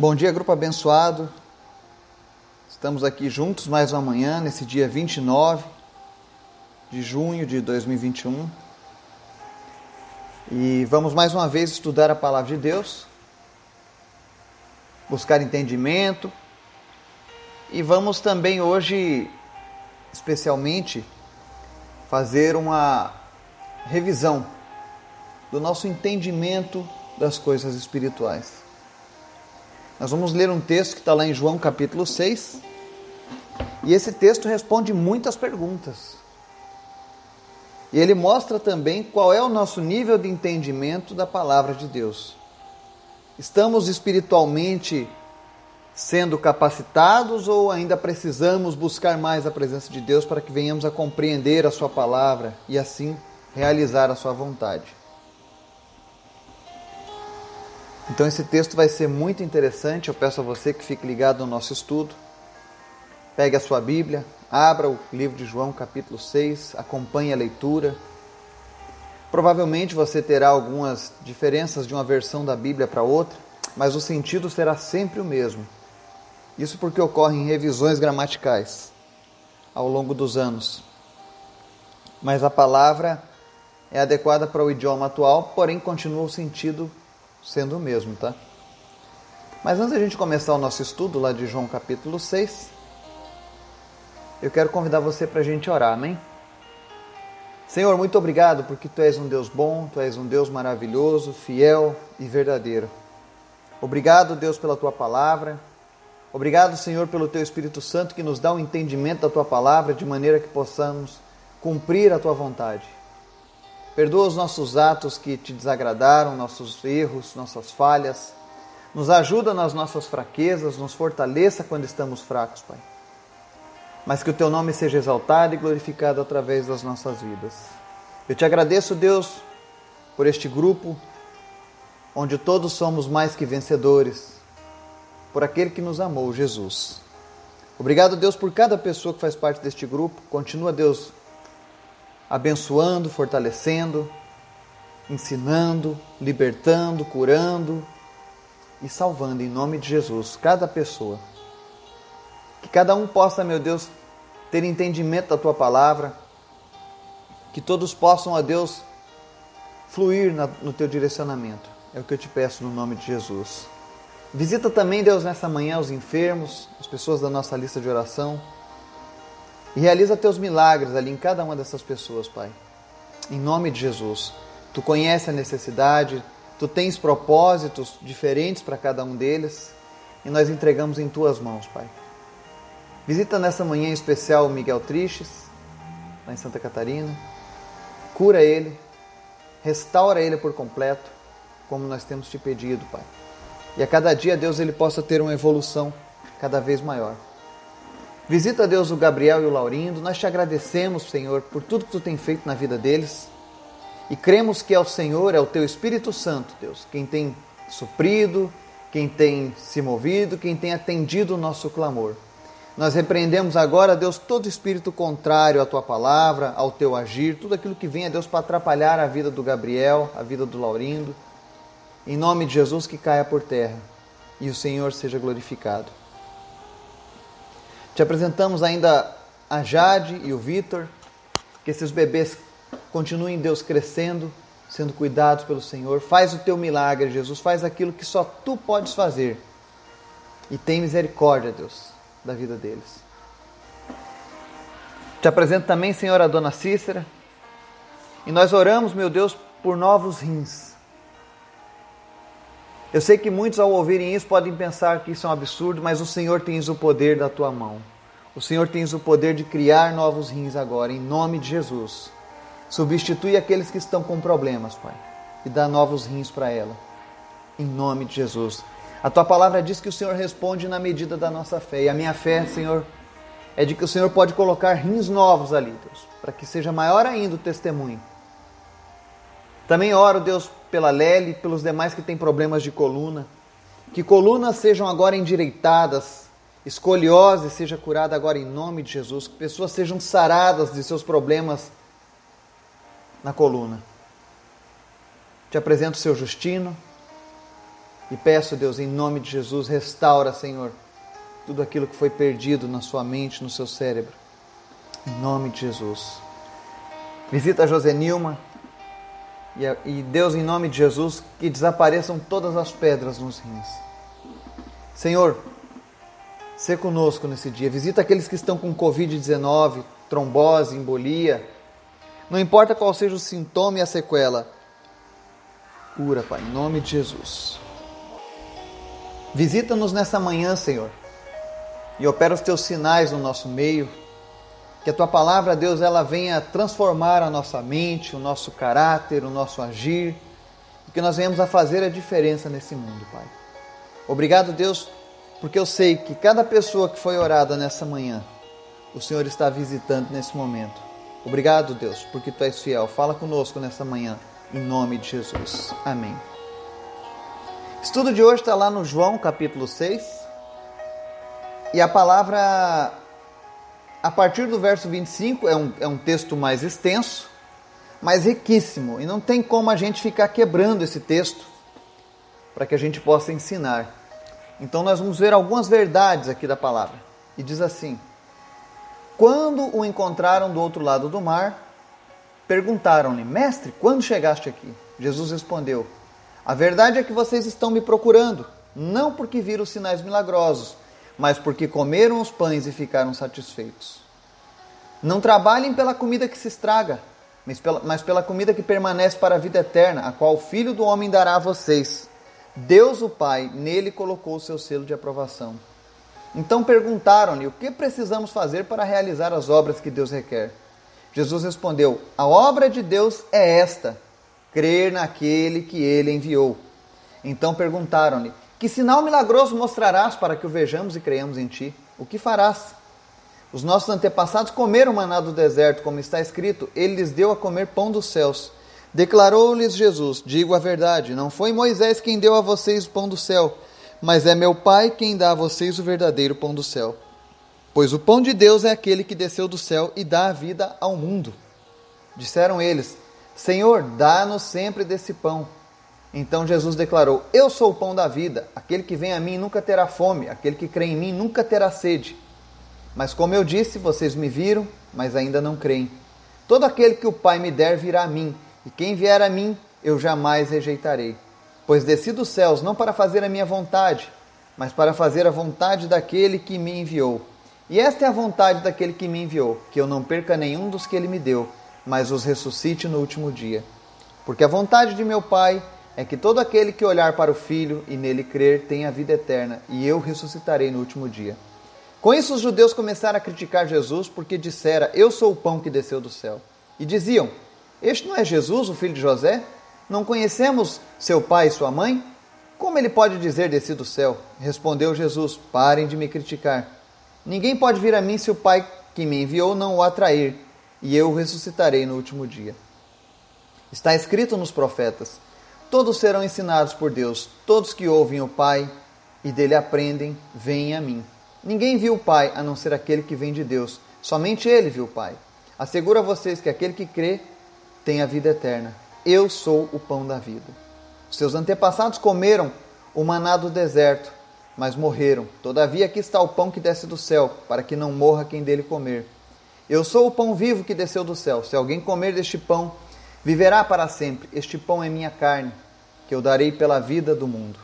Bom dia, grupo abençoado. Estamos aqui juntos mais uma manhã, nesse dia 29 de junho de 2021. E vamos mais uma vez estudar a palavra de Deus, buscar entendimento. E vamos também hoje, especialmente, fazer uma revisão do nosso entendimento das coisas espirituais. Nós vamos ler um texto que está lá em João capítulo 6. E esse texto responde muitas perguntas. E ele mostra também qual é o nosso nível de entendimento da palavra de Deus. Estamos espiritualmente sendo capacitados ou ainda precisamos buscar mais a presença de Deus para que venhamos a compreender a Sua palavra e assim realizar a Sua vontade? Então esse texto vai ser muito interessante. Eu peço a você que fique ligado no nosso estudo. Pegue a sua Bíblia, abra o livro de João, capítulo 6, acompanhe a leitura. Provavelmente você terá algumas diferenças de uma versão da Bíblia para outra, mas o sentido será sempre o mesmo. Isso porque ocorrem revisões gramaticais ao longo dos anos. Mas a palavra é adequada para o idioma atual, porém continua o sentido sendo o mesmo, tá? Mas antes da gente começar o nosso estudo lá de João capítulo 6, eu quero convidar você para a gente orar, amém? Senhor, muito obrigado porque Tu és um Deus bom, Tu és um Deus maravilhoso, fiel e verdadeiro. Obrigado, Deus, pela Tua palavra. Obrigado, Senhor, pelo Teu Espírito Santo que nos dá o um entendimento da Tua palavra de maneira que possamos cumprir a Tua vontade. Perdoa os nossos atos que te desagradaram, nossos erros, nossas falhas. Nos ajuda nas nossas fraquezas, nos fortaleça quando estamos fracos, Pai. Mas que o teu nome seja exaltado e glorificado através das nossas vidas. Eu te agradeço, Deus, por este grupo onde todos somos mais que vencedores, por aquele que nos amou, Jesus. Obrigado, Deus, por cada pessoa que faz parte deste grupo. Continua, Deus, abençoando, fortalecendo, ensinando, libertando, curando e salvando em nome de Jesus cada pessoa. Que cada um possa, meu Deus, ter entendimento da tua palavra, que todos possam, ó Deus, fluir no teu direcionamento. É o que eu te peço no nome de Jesus. Visita também, Deus, nessa manhã os enfermos, as pessoas da nossa lista de oração. E realiza teus milagres ali em cada uma dessas pessoas, Pai. Em nome de Jesus. Tu conheces a necessidade, tu tens propósitos diferentes para cada um deles e nós entregamos em tuas mãos, Pai. Visita nessa manhã em especial o Miguel Triches, lá em Santa Catarina. Cura ele, restaura ele por completo, como nós temos te pedido, Pai. E a cada dia, Deus, ele possa ter uma evolução cada vez maior. Visita, Deus, o Gabriel e o Laurindo. Nós te agradecemos, Senhor, por tudo que tu tem feito na vida deles. E cremos que é o Senhor, é o teu Espírito Santo, Deus, quem tem suprido, quem tem se movido, quem tem atendido o nosso clamor. Nós repreendemos agora, Deus, todo espírito contrário à tua palavra, ao teu agir, tudo aquilo que vem, Deus, para atrapalhar a vida do Gabriel, a vida do Laurindo. Em nome de Jesus, que caia por terra e o Senhor seja glorificado. Te apresentamos ainda a Jade e o Vitor, que esses bebês continuem, Deus, crescendo, sendo cuidados pelo Senhor. Faz o teu milagre, Jesus, faz aquilo que só tu podes fazer. E tem misericórdia, Deus, da vida deles. Te apresento também, Senhor, a dona Cícera. E nós oramos, meu Deus, por novos rins. Eu sei que muitos, ao ouvirem isso, podem pensar que isso é um absurdo, mas o Senhor tens o poder da tua mão. O Senhor tens o poder de criar novos rins agora, em nome de Jesus. Substitui aqueles que estão com problemas, Pai, e dá novos rins para ela, em nome de Jesus. A tua palavra diz que o Senhor responde na medida da nossa fé, e a minha fé, Senhor, é de que o Senhor pode colocar rins novos ali, Deus, para que seja maior ainda o testemunho. Também oro, Deus, pela Lely, pelos demais que têm problemas de coluna. Que colunas sejam agora endireitadas, escoliose seja curada agora em nome de Jesus, que pessoas sejam saradas de seus problemas na coluna. Te apresento o seu Justino, E peço, Deus, em nome de Jesus, restaura, Senhor, tudo aquilo que foi perdido na sua mente, no seu cérebro. Em nome de Jesus. Visita a Josenilma. E Deus, em nome de Jesus, que desapareçam todas as pedras nos rins. Senhor, se conosco nesse dia. Visita aqueles que estão com Covid-19, trombose, embolia. Não importa qual seja o sintoma e a sequela. Cura, Pai, em nome de Jesus. Visita-nos nessa manhã, Senhor, e opera os teus sinais no nosso meio. Que a tua palavra, Deus, ela venha transformar a nossa mente, o nosso caráter, o nosso agir, e que nós venhamos a fazer a diferença nesse mundo, Pai. Obrigado, Deus, porque eu sei que cada pessoa que foi orada nessa manhã, o Senhor está visitando nesse momento. Obrigado, Deus, porque tu és fiel. Fala conosco nessa manhã, em nome de Jesus. Amém. Estudo de hoje está lá no João capítulo 6. E a palavra a partir do verso 25, é um, é um texto mais extenso, mas riquíssimo, e não tem como a gente ficar quebrando esse texto para que a gente possa ensinar. Então, nós vamos ver algumas verdades aqui da palavra. E diz assim: Quando o encontraram do outro lado do mar, perguntaram-lhe: Mestre, quando chegaste aqui? Jesus respondeu: A verdade é que vocês estão me procurando, não porque viram sinais milagrosos mas porque comeram os pães e ficaram satisfeitos. Não trabalhem pela comida que se estraga, mas pela, mas pela comida que permanece para a vida eterna, a qual o Filho do Homem dará a vocês. Deus, o Pai, nele colocou o seu selo de aprovação. Então perguntaram-lhe o que precisamos fazer para realizar as obras que Deus requer. Jesus respondeu: A obra de Deus é esta: crer naquele que ele enviou. Então perguntaram-lhe: que sinal milagroso mostrarás para que o vejamos e creiamos em ti? O que farás? Os nossos antepassados comeram maná do deserto, como está escrito: Ele lhes deu a comer pão dos céus. Declarou-lhes Jesus: Digo a verdade, não foi Moisés quem deu a vocês o pão do céu, mas é meu Pai quem dá a vocês o verdadeiro pão do céu. Pois o pão de Deus é aquele que desceu do céu e dá a vida ao mundo. Disseram eles: Senhor, dá-nos sempre desse pão. Então Jesus declarou: Eu sou o pão da vida. Aquele que vem a mim nunca terá fome, aquele que crê em mim nunca terá sede. Mas como eu disse, vocês me viram, mas ainda não creem. Todo aquele que o Pai me der virá a mim, e quem vier a mim, eu jamais rejeitarei. Pois desci dos céus não para fazer a minha vontade, mas para fazer a vontade daquele que me enviou. E esta é a vontade daquele que me enviou, que eu não perca nenhum dos que ele me deu, mas os ressuscite no último dia. Porque a vontade de meu Pai é que todo aquele que olhar para o Filho e nele crer tem a vida eterna, e eu ressuscitarei no último dia. Com isso, os judeus começaram a criticar Jesus porque dissera: Eu sou o pão que desceu do céu. E diziam: Este não é Jesus, o filho de José? Não conhecemos seu pai e sua mãe? Como ele pode dizer desci do céu? Respondeu Jesus: Parem de me criticar. Ninguém pode vir a mim se o Pai que me enviou não o atrair, e eu o ressuscitarei no último dia. Está escrito nos profetas: Todos serão ensinados por Deus. Todos que ouvem o Pai e dele aprendem, vêm a mim. Ninguém viu o Pai a não ser aquele que vem de Deus. Somente ele viu o Pai. Asseguro a vocês que aquele que crê tem a vida eterna. Eu sou o pão da vida. seus antepassados comeram o maná do deserto, mas morreram. Todavia aqui está o pão que desce do céu, para que não morra quem dele comer. Eu sou o pão vivo que desceu do céu. Se alguém comer deste pão, Viverá para sempre, este pão é minha carne, que eu darei pela vida do mundo.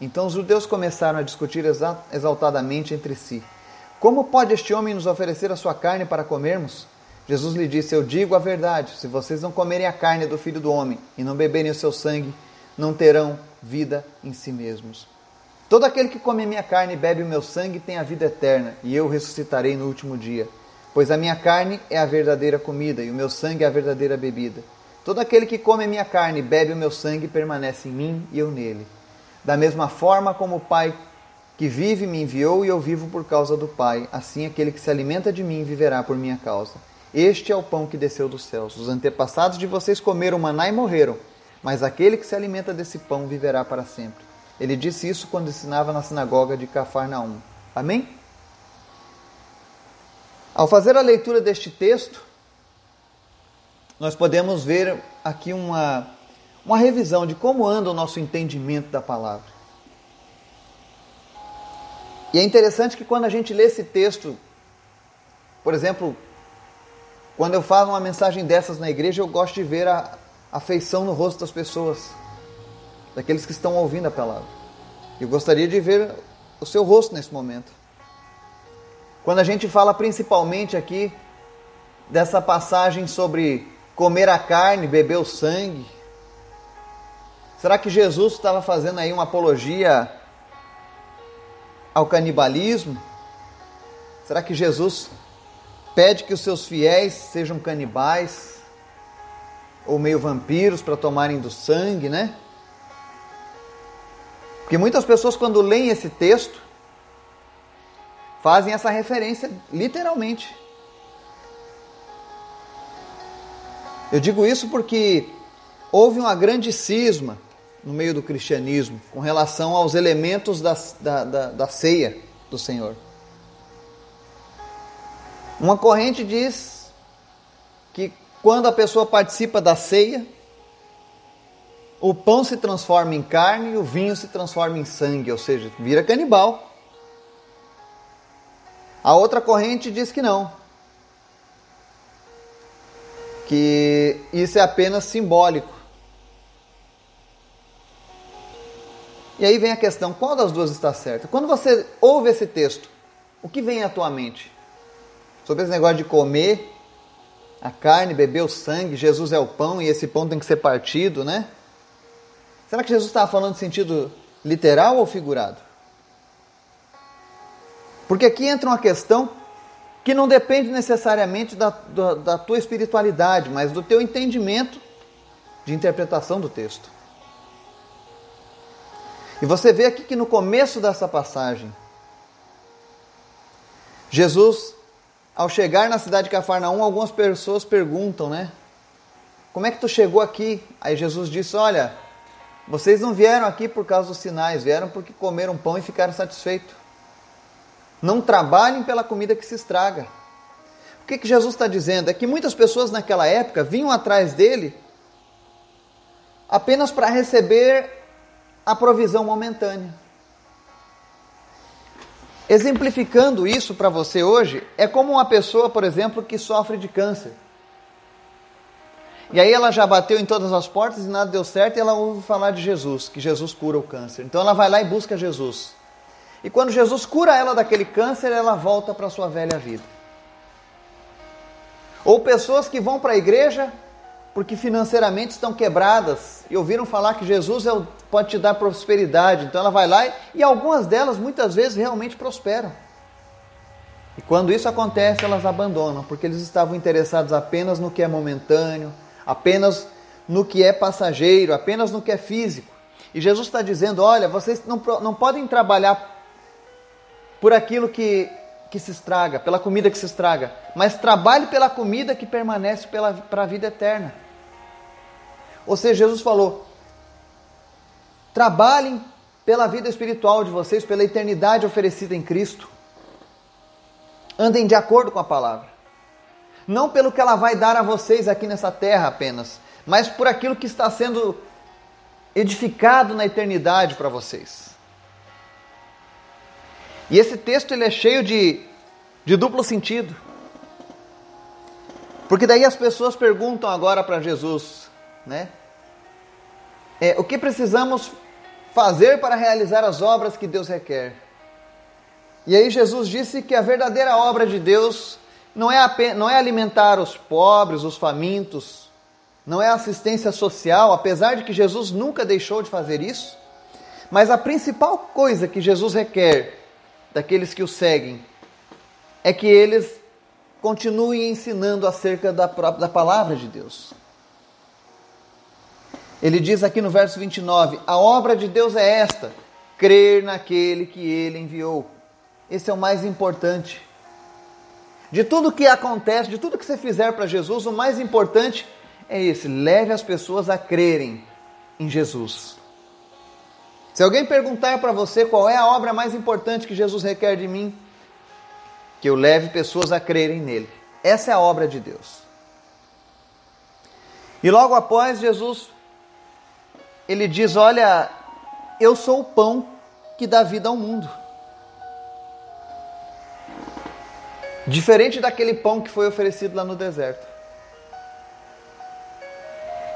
Então os judeus começaram a discutir exaltadamente entre si: Como pode este homem nos oferecer a sua carne para comermos? Jesus lhe disse: Eu digo a verdade: se vocês não comerem a carne do filho do homem e não beberem o seu sangue, não terão vida em si mesmos. Todo aquele que come a minha carne e bebe o meu sangue tem a vida eterna, e eu ressuscitarei no último dia. Pois a minha carne é a verdadeira comida e o meu sangue é a verdadeira bebida. Todo aquele que come a minha carne e bebe o meu sangue permanece em mim e eu nele. Da mesma forma como o Pai que vive me enviou e eu vivo por causa do Pai, assim aquele que se alimenta de mim viverá por minha causa. Este é o pão que desceu dos céus. Os antepassados de vocês comeram maná e morreram, mas aquele que se alimenta desse pão viverá para sempre. Ele disse isso quando ensinava na sinagoga de Cafarnaum. Amém? Ao fazer a leitura deste texto, nós podemos ver aqui uma, uma revisão de como anda o nosso entendimento da palavra. E é interessante que quando a gente lê esse texto, por exemplo, quando eu falo uma mensagem dessas na igreja, eu gosto de ver a afeição no rosto das pessoas, daqueles que estão ouvindo a palavra. Eu gostaria de ver o seu rosto nesse momento. Quando a gente fala principalmente aqui dessa passagem sobre comer a carne, beber o sangue, será que Jesus estava fazendo aí uma apologia ao canibalismo? Será que Jesus pede que os seus fiéis sejam canibais ou meio vampiros para tomarem do sangue, né? Porque muitas pessoas quando leem esse texto fazem essa referência literalmente. Eu digo isso porque houve uma grande cisma no meio do cristianismo com relação aos elementos da, da, da, da ceia do Senhor. Uma corrente diz que quando a pessoa participa da ceia, o pão se transforma em carne e o vinho se transforma em sangue, ou seja, vira canibal. A outra corrente diz que não. Que isso é apenas simbólico. E aí vem a questão: qual das duas está certa? Quando você ouve esse texto, o que vem à tua mente? Sobre esse negócio de comer a carne, beber o sangue, Jesus é o pão e esse pão tem que ser partido, né? Será que Jesus estava falando em sentido literal ou figurado? Porque aqui entra uma questão que não depende necessariamente da, da, da tua espiritualidade, mas do teu entendimento de interpretação do texto. E você vê aqui que no começo dessa passagem, Jesus, ao chegar na cidade de Cafarnaum, algumas pessoas perguntam, né? Como é que tu chegou aqui? Aí Jesus disse: Olha, vocês não vieram aqui por causa dos sinais, vieram porque comeram pão e ficaram satisfeitos. Não trabalhem pela comida que se estraga. O que, que Jesus está dizendo? É que muitas pessoas naquela época vinham atrás dele apenas para receber a provisão momentânea. Exemplificando isso para você hoje, é como uma pessoa, por exemplo, que sofre de câncer. E aí ela já bateu em todas as portas e nada deu certo e ela ouve falar de Jesus, que Jesus cura o câncer. Então ela vai lá e busca Jesus. E quando Jesus cura ela daquele câncer, ela volta para a sua velha vida. Ou pessoas que vão para a igreja porque financeiramente estão quebradas e ouviram falar que Jesus é o, pode te dar prosperidade. Então ela vai lá e, e algumas delas muitas vezes realmente prosperam. E quando isso acontece, elas abandonam, porque eles estavam interessados apenas no que é momentâneo, apenas no que é passageiro, apenas no que é físico. E Jesus está dizendo: olha, vocês não, não podem trabalhar por aquilo que, que se estraga, pela comida que se estraga, mas trabalhe pela comida que permanece para a vida eterna. Ou seja, Jesus falou: trabalhem pela vida espiritual de vocês, pela eternidade oferecida em Cristo. Andem de acordo com a palavra. Não pelo que ela vai dar a vocês aqui nessa terra apenas, mas por aquilo que está sendo edificado na eternidade para vocês. E esse texto ele é cheio de, de duplo sentido. Porque daí as pessoas perguntam agora para Jesus, né? É, o que precisamos fazer para realizar as obras que Deus requer? E aí Jesus disse que a verdadeira obra de Deus não é, apenas, não é alimentar os pobres, os famintos, não é assistência social, apesar de que Jesus nunca deixou de fazer isso. Mas a principal coisa que Jesus requer daqueles que o seguem é que eles continuem ensinando acerca da, da palavra de Deus. Ele diz aqui no verso 29: A obra de Deus é esta, crer naquele que ele enviou. Esse é o mais importante. De tudo que acontece, de tudo que você fizer para Jesus, o mais importante é esse: leve as pessoas a crerem em Jesus. Se alguém perguntar para você qual é a obra mais importante que Jesus requer de mim, que eu leve pessoas a crerem nele. Essa é a obra de Deus. E logo após, Jesus ele diz: Olha, eu sou o pão que dá vida ao mundo. Diferente daquele pão que foi oferecido lá no deserto.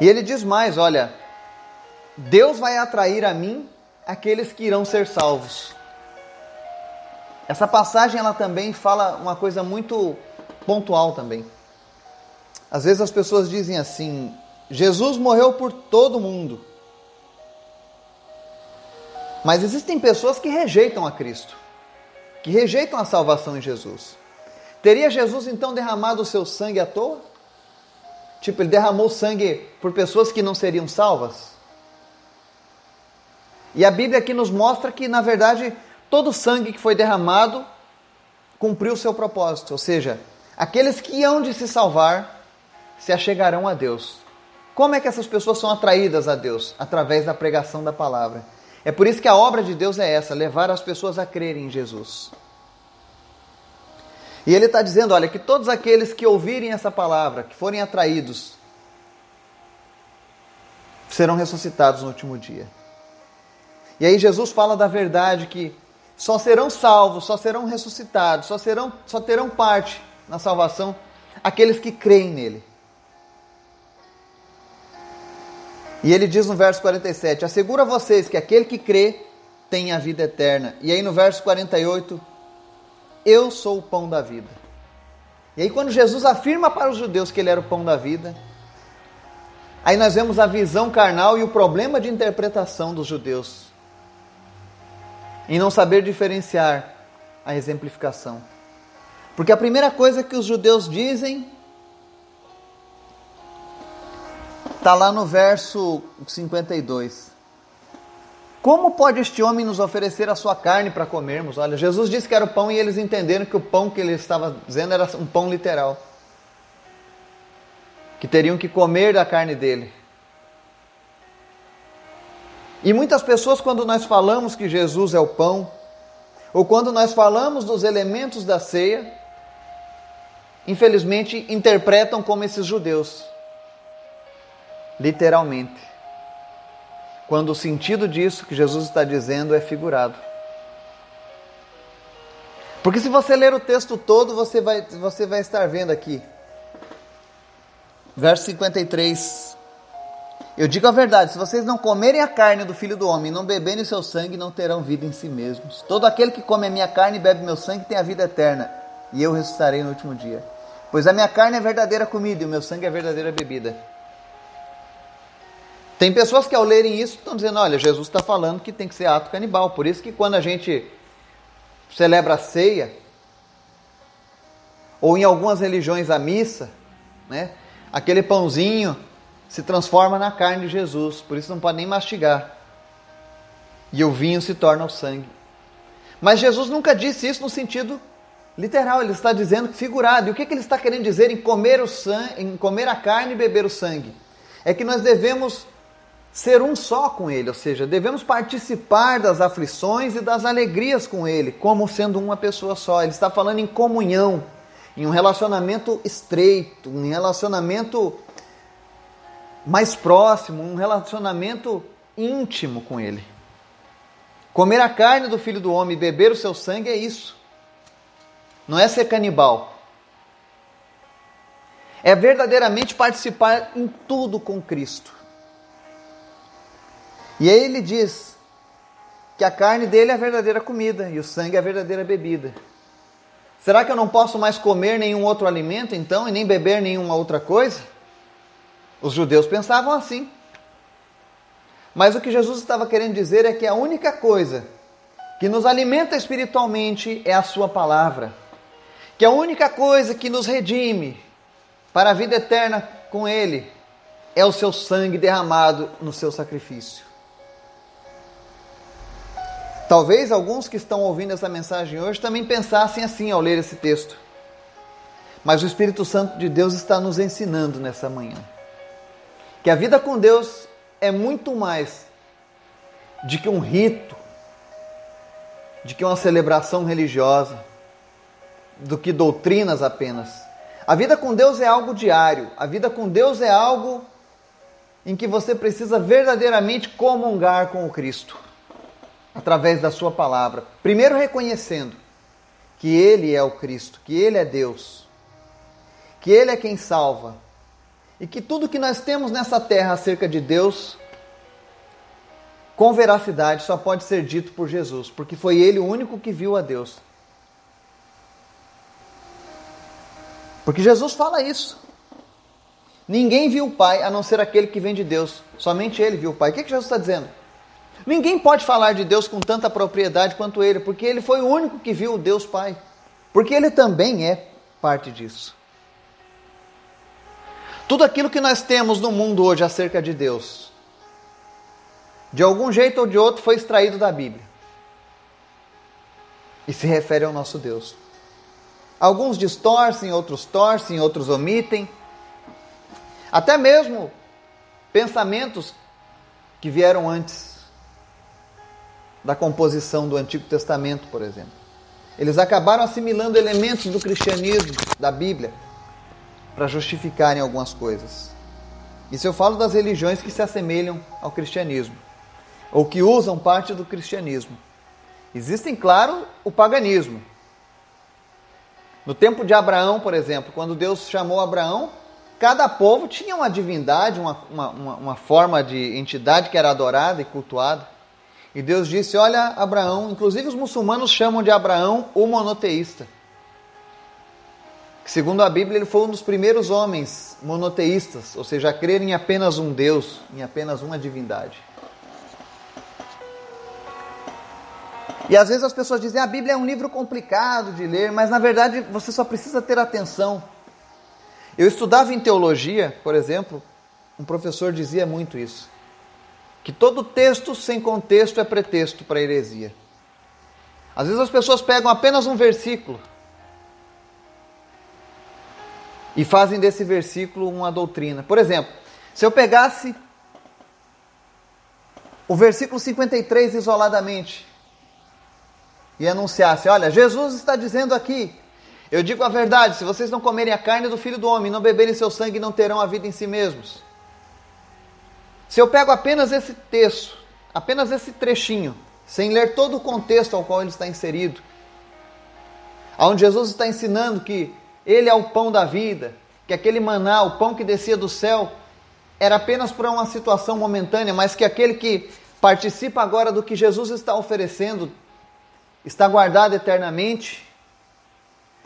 E ele diz mais: olha, Deus vai atrair a mim aqueles que irão ser salvos. Essa passagem ela também fala uma coisa muito pontual também. Às vezes as pessoas dizem assim: Jesus morreu por todo mundo. Mas existem pessoas que rejeitam a Cristo, que rejeitam a salvação em Jesus. Teria Jesus então derramado o seu sangue à toa? Tipo, ele derramou sangue por pessoas que não seriam salvas? E a Bíblia aqui nos mostra que, na verdade, todo o sangue que foi derramado cumpriu o seu propósito, ou seja, aqueles que hão de se salvar se achegarão a Deus. Como é que essas pessoas são atraídas a Deus? Através da pregação da palavra. É por isso que a obra de Deus é essa: levar as pessoas a crerem em Jesus. E ele está dizendo: olha, que todos aqueles que ouvirem essa palavra, que forem atraídos, serão ressuscitados no último dia. E aí Jesus fala da verdade que só serão salvos, só serão ressuscitados, só, serão, só terão parte na salvação aqueles que creem nele. E ele diz no verso 47: Asseguro a vocês que aquele que crê tem a vida eterna. E aí no verso 48, Eu sou o pão da vida. E aí quando Jesus afirma para os judeus que ele era o pão da vida, aí nós vemos a visão carnal e o problema de interpretação dos judeus em não saber diferenciar a exemplificação. Porque a primeira coisa que os judeus dizem está lá no verso 52. Como pode este homem nos oferecer a sua carne para comermos? Olha, Jesus disse que era o pão e eles entenderam que o pão que ele estava dizendo era um pão literal. Que teriam que comer da carne dele. E muitas pessoas, quando nós falamos que Jesus é o pão, ou quando nós falamos dos elementos da ceia, infelizmente interpretam como esses judeus, literalmente. Quando o sentido disso que Jesus está dizendo é figurado. Porque se você ler o texto todo, você vai, você vai estar vendo aqui. Verso 53. Eu digo a verdade: se vocês não comerem a carne do filho do homem e não beberem o seu sangue, não terão vida em si mesmos. Todo aquele que come a minha carne e bebe meu sangue tem a vida eterna, e eu ressuscitarei no último dia. Pois a minha carne é verdadeira comida e o meu sangue é verdadeira bebida. Tem pessoas que ao lerem isso estão dizendo: olha, Jesus está falando que tem que ser ato canibal. Por isso que quando a gente celebra a ceia, ou em algumas religiões a missa, né, aquele pãozinho se transforma na carne de Jesus, por isso não pode nem mastigar. E o vinho se torna o sangue. Mas Jesus nunca disse isso no sentido literal, ele está dizendo figurado. E o que, que ele está querendo dizer em comer, o sangue, em comer a carne e beber o sangue? É que nós devemos ser um só com ele, ou seja, devemos participar das aflições e das alegrias com ele, como sendo uma pessoa só. Ele está falando em comunhão, em um relacionamento estreito, um relacionamento mais próximo, um relacionamento íntimo com Ele. Comer a carne do Filho do Homem e beber o seu sangue é isso. Não é ser canibal. É verdadeiramente participar em tudo com Cristo. E aí ele diz que a carne dele é a verdadeira comida e o sangue é a verdadeira bebida. Será que eu não posso mais comer nenhum outro alimento então e nem beber nenhuma outra coisa? Os judeus pensavam assim. Mas o que Jesus estava querendo dizer é que a única coisa que nos alimenta espiritualmente é a Sua palavra. Que a única coisa que nos redime para a vida eterna com Ele é o seu sangue derramado no seu sacrifício. Talvez alguns que estão ouvindo essa mensagem hoje também pensassem assim ao ler esse texto. Mas o Espírito Santo de Deus está nos ensinando nessa manhã que a vida com Deus é muito mais de que um rito, de que uma celebração religiosa, do que doutrinas apenas. A vida com Deus é algo diário, a vida com Deus é algo em que você precisa verdadeiramente comungar com o Cristo, através da Sua palavra. Primeiro reconhecendo que Ele é o Cristo, que Ele é Deus, que Ele é quem salva, e que tudo que nós temos nessa terra acerca de Deus, com veracidade, só pode ser dito por Jesus, porque foi Ele o único que viu a Deus. Porque Jesus fala isso. Ninguém viu o Pai a não ser aquele que vem de Deus. Somente Ele viu o Pai. O que, que Jesus está dizendo? Ninguém pode falar de Deus com tanta propriedade quanto Ele, porque Ele foi o único que viu o Deus Pai. Porque Ele também é parte disso. Tudo aquilo que nós temos no mundo hoje acerca de Deus, de algum jeito ou de outro, foi extraído da Bíblia. E se refere ao nosso Deus. Alguns distorcem, outros torcem, outros omitem. Até mesmo pensamentos que vieram antes da composição do Antigo Testamento, por exemplo. Eles acabaram assimilando elementos do cristianismo, da Bíblia, para justificarem algumas coisas. Isso eu falo das religiões que se assemelham ao cristianismo, ou que usam parte do cristianismo. Existem, claro, o paganismo, no tempo de Abraão, por exemplo, quando Deus chamou Abraão, cada povo tinha uma divindade, uma, uma, uma, forma de entidade que era adorada e cultuada. E Deus disse: Olha, Abraão, inclusive os muçulmanos chamam de Abraão o monoteísta. Segundo a Bíblia, ele foi um dos primeiros homens monoteístas, ou seja, a crer em apenas um Deus, em apenas uma divindade. E às vezes as pessoas dizem: a Bíblia é um livro complicado de ler, mas na verdade você só precisa ter atenção. Eu estudava em teologia, por exemplo, um professor dizia muito isso: que todo texto sem contexto é pretexto para heresia. Às vezes as pessoas pegam apenas um versículo e fazem desse versículo uma doutrina. Por exemplo, se eu pegasse o versículo 53 isoladamente e anunciasse: Olha, Jesus está dizendo aqui, eu digo a verdade, se vocês não comerem a carne do filho do homem, não beberem seu sangue, não terão a vida em si mesmos. Se eu pego apenas esse texto, apenas esse trechinho, sem ler todo o contexto ao qual ele está inserido, onde Jesus está ensinando que ele é o pão da vida, que aquele maná, o pão que descia do céu, era apenas para uma situação momentânea, mas que aquele que participa agora do que Jesus está oferecendo está guardado eternamente.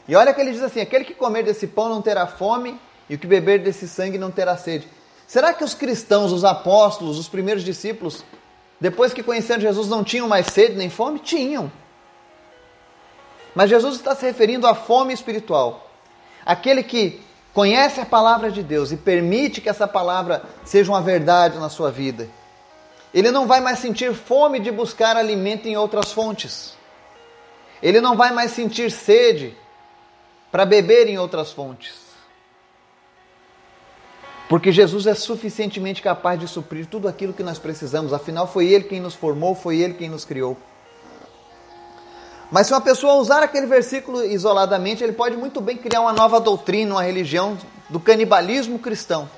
E olha que ele diz assim: aquele que comer desse pão não terá fome, e o que beber desse sangue não terá sede. Será que os cristãos, os apóstolos, os primeiros discípulos, depois que conheceram Jesus, não tinham mais sede nem fome? Tinham. Mas Jesus está se referindo à fome espiritual. Aquele que conhece a palavra de Deus e permite que essa palavra seja uma verdade na sua vida. Ele não vai mais sentir fome de buscar alimento em outras fontes. Ele não vai mais sentir sede para beber em outras fontes. Porque Jesus é suficientemente capaz de suprir tudo aquilo que nós precisamos, afinal, foi Ele quem nos formou, foi Ele quem nos criou. Mas se uma pessoa usar aquele versículo isoladamente, ele pode muito bem criar uma nova doutrina, uma religião do canibalismo cristão.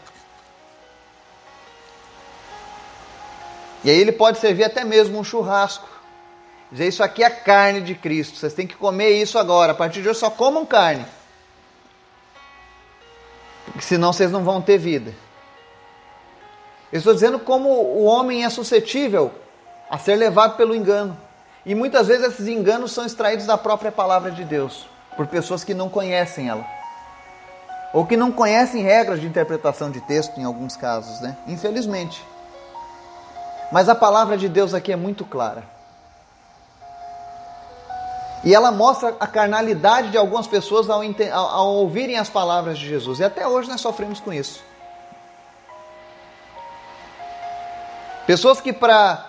E aí ele pode servir até mesmo um churrasco Dizer isso aqui é carne de Cristo. Vocês têm que comer isso agora. A partir de hoje só comam carne. Porque senão vocês não vão ter vida. Eu estou dizendo como o homem é suscetível a ser levado pelo engano. E muitas vezes esses enganos são extraídos da própria palavra de Deus, por pessoas que não conhecem ela. Ou que não conhecem regras de interpretação de texto em alguns casos, né? Infelizmente. Mas a palavra de Deus aqui é muito clara. E ela mostra a carnalidade de algumas pessoas ao, ao, ouvirem as palavras de Jesus. E até hoje nós sofremos com isso. Pessoas que, para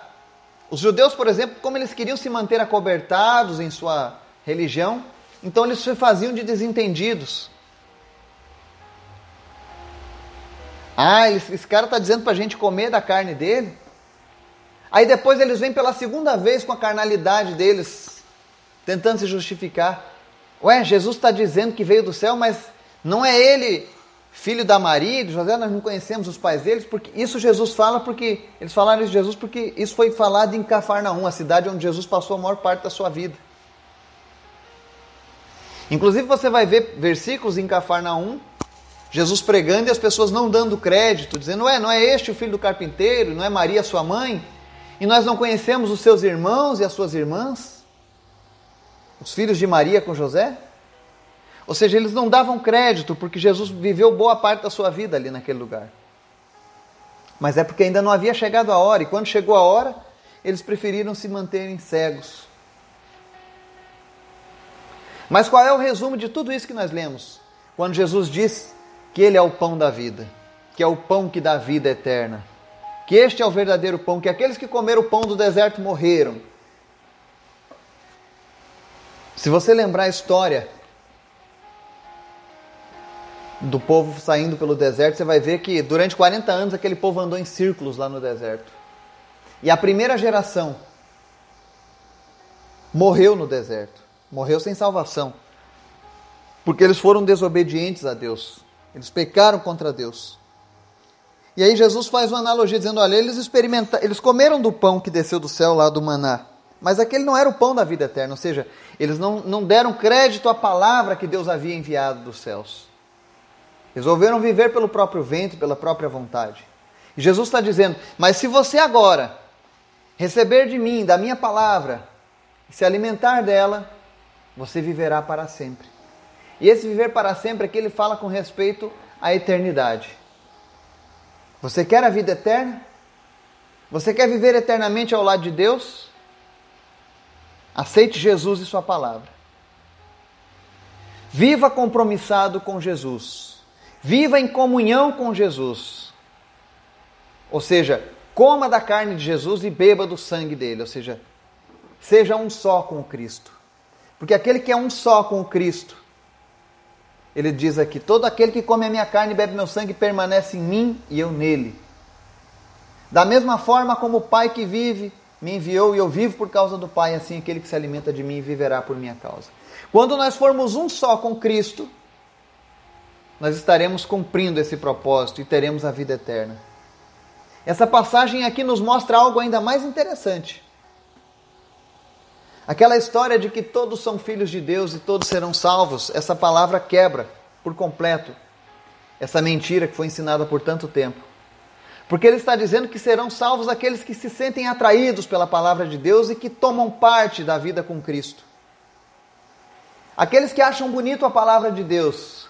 os judeus, por exemplo, como eles queriam se manter acobertados em sua religião, então eles se faziam de desentendidos. Ah, esse cara está dizendo para a gente comer da carne dele. Aí depois eles vêm pela segunda vez com a carnalidade deles tentando se justificar. Ué, Jesus está dizendo que veio do céu, mas não é ele filho da Maria e de José, nós não conhecemos os pais deles, porque isso Jesus fala porque eles falaram isso de Jesus porque isso foi falado em Cafarnaum, a cidade onde Jesus passou a maior parte da sua vida. Inclusive você vai ver versículos em Cafarnaum, Jesus pregando e as pessoas não dando crédito, dizendo: "Ué, não é este o filho do carpinteiro, não é Maria sua mãe? E nós não conhecemos os seus irmãos e as suas irmãs? Os filhos de Maria com José?" Ou seja, eles não davam crédito porque Jesus viveu boa parte da sua vida ali naquele lugar. Mas é porque ainda não havia chegado a hora, e quando chegou a hora, eles preferiram se manterem cegos. Mas qual é o resumo de tudo isso que nós lemos? Quando Jesus diz que Ele é o pão da vida, que é o pão que dá vida eterna, que este é o verdadeiro pão, que aqueles que comeram o pão do deserto morreram. Se você lembrar a história do povo saindo pelo deserto, você vai ver que durante 40 anos aquele povo andou em círculos lá no deserto. E a primeira geração morreu no deserto, morreu sem salvação, porque eles foram desobedientes a Deus, eles pecaram contra Deus. E aí Jesus faz uma analogia dizendo: olha, eles experimentaram, eles comeram do pão que desceu do céu lá do maná, mas aquele não era o pão da vida eterna, ou seja, eles não, não deram crédito à palavra que Deus havia enviado dos céus. Resolveram viver pelo próprio vento, pela própria vontade. E Jesus está dizendo: Mas se você agora receber de mim, da minha palavra, e se alimentar dela, você viverá para sempre. E esse viver para sempre aqui ele fala com respeito à eternidade. Você quer a vida eterna? Você quer viver eternamente ao lado de Deus? Aceite Jesus e Sua palavra. Viva compromissado com Jesus. Viva em comunhão com Jesus. Ou seja, coma da carne de Jesus e beba do sangue dele. Ou seja, seja um só com o Cristo. Porque aquele que é um só com o Cristo, ele diz aqui: todo aquele que come a minha carne e bebe meu sangue permanece em mim e eu nele. Da mesma forma como o Pai que vive me enviou e eu vivo por causa do Pai, assim aquele que se alimenta de mim viverá por minha causa. Quando nós formos um só com Cristo, nós estaremos cumprindo esse propósito e teremos a vida eterna. Essa passagem aqui nos mostra algo ainda mais interessante. Aquela história de que todos são filhos de Deus e todos serão salvos, essa palavra quebra por completo essa mentira que foi ensinada por tanto tempo. Porque ele está dizendo que serão salvos aqueles que se sentem atraídos pela palavra de Deus e que tomam parte da vida com Cristo. Aqueles que acham bonito a palavra de Deus,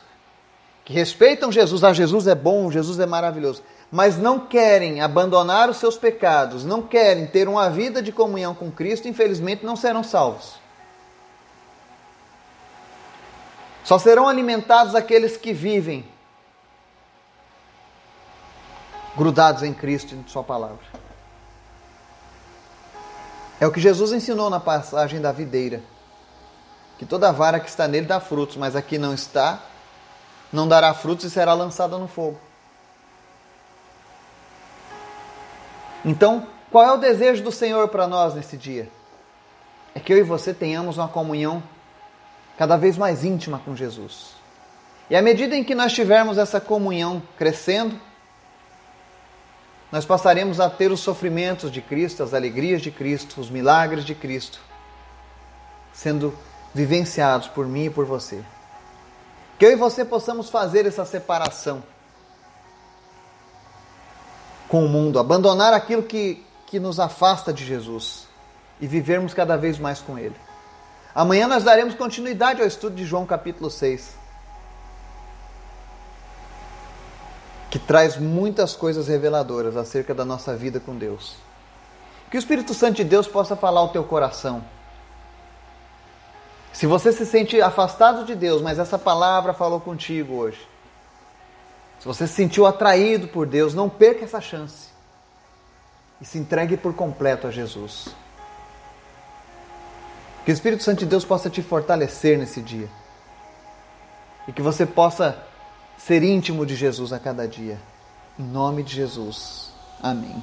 que respeitam Jesus, ah, Jesus é bom, Jesus é maravilhoso, mas não querem abandonar os seus pecados, não querem ter uma vida de comunhão com Cristo, infelizmente não serão salvos. Só serão alimentados aqueles que vivem grudados em Cristo e em Sua palavra. É o que Jesus ensinou na passagem da videira. Que toda vara que está nele dá frutos, mas aqui não está, não dará frutos e será lançada no fogo. Então, qual é o desejo do Senhor para nós nesse dia? É que eu e você tenhamos uma comunhão cada vez mais íntima com Jesus. E à medida em que nós tivermos essa comunhão crescendo, nós passaremos a ter os sofrimentos de Cristo, as alegrias de Cristo, os milagres de Cristo, sendo vivenciados por mim e por você. Que eu e você possamos fazer essa separação com o mundo, abandonar aquilo que, que nos afasta de Jesus e vivermos cada vez mais com Ele. Amanhã nós daremos continuidade ao estudo de João capítulo 6, que traz muitas coisas reveladoras acerca da nossa vida com Deus. Que o Espírito Santo de Deus possa falar ao teu coração se você se sente afastado de Deus, mas essa palavra falou contigo hoje. Se você se sentiu atraído por Deus, não perca essa chance. E se entregue por completo a Jesus. Que o Espírito Santo de Deus possa te fortalecer nesse dia. E que você possa ser íntimo de Jesus a cada dia. Em nome de Jesus. Amém.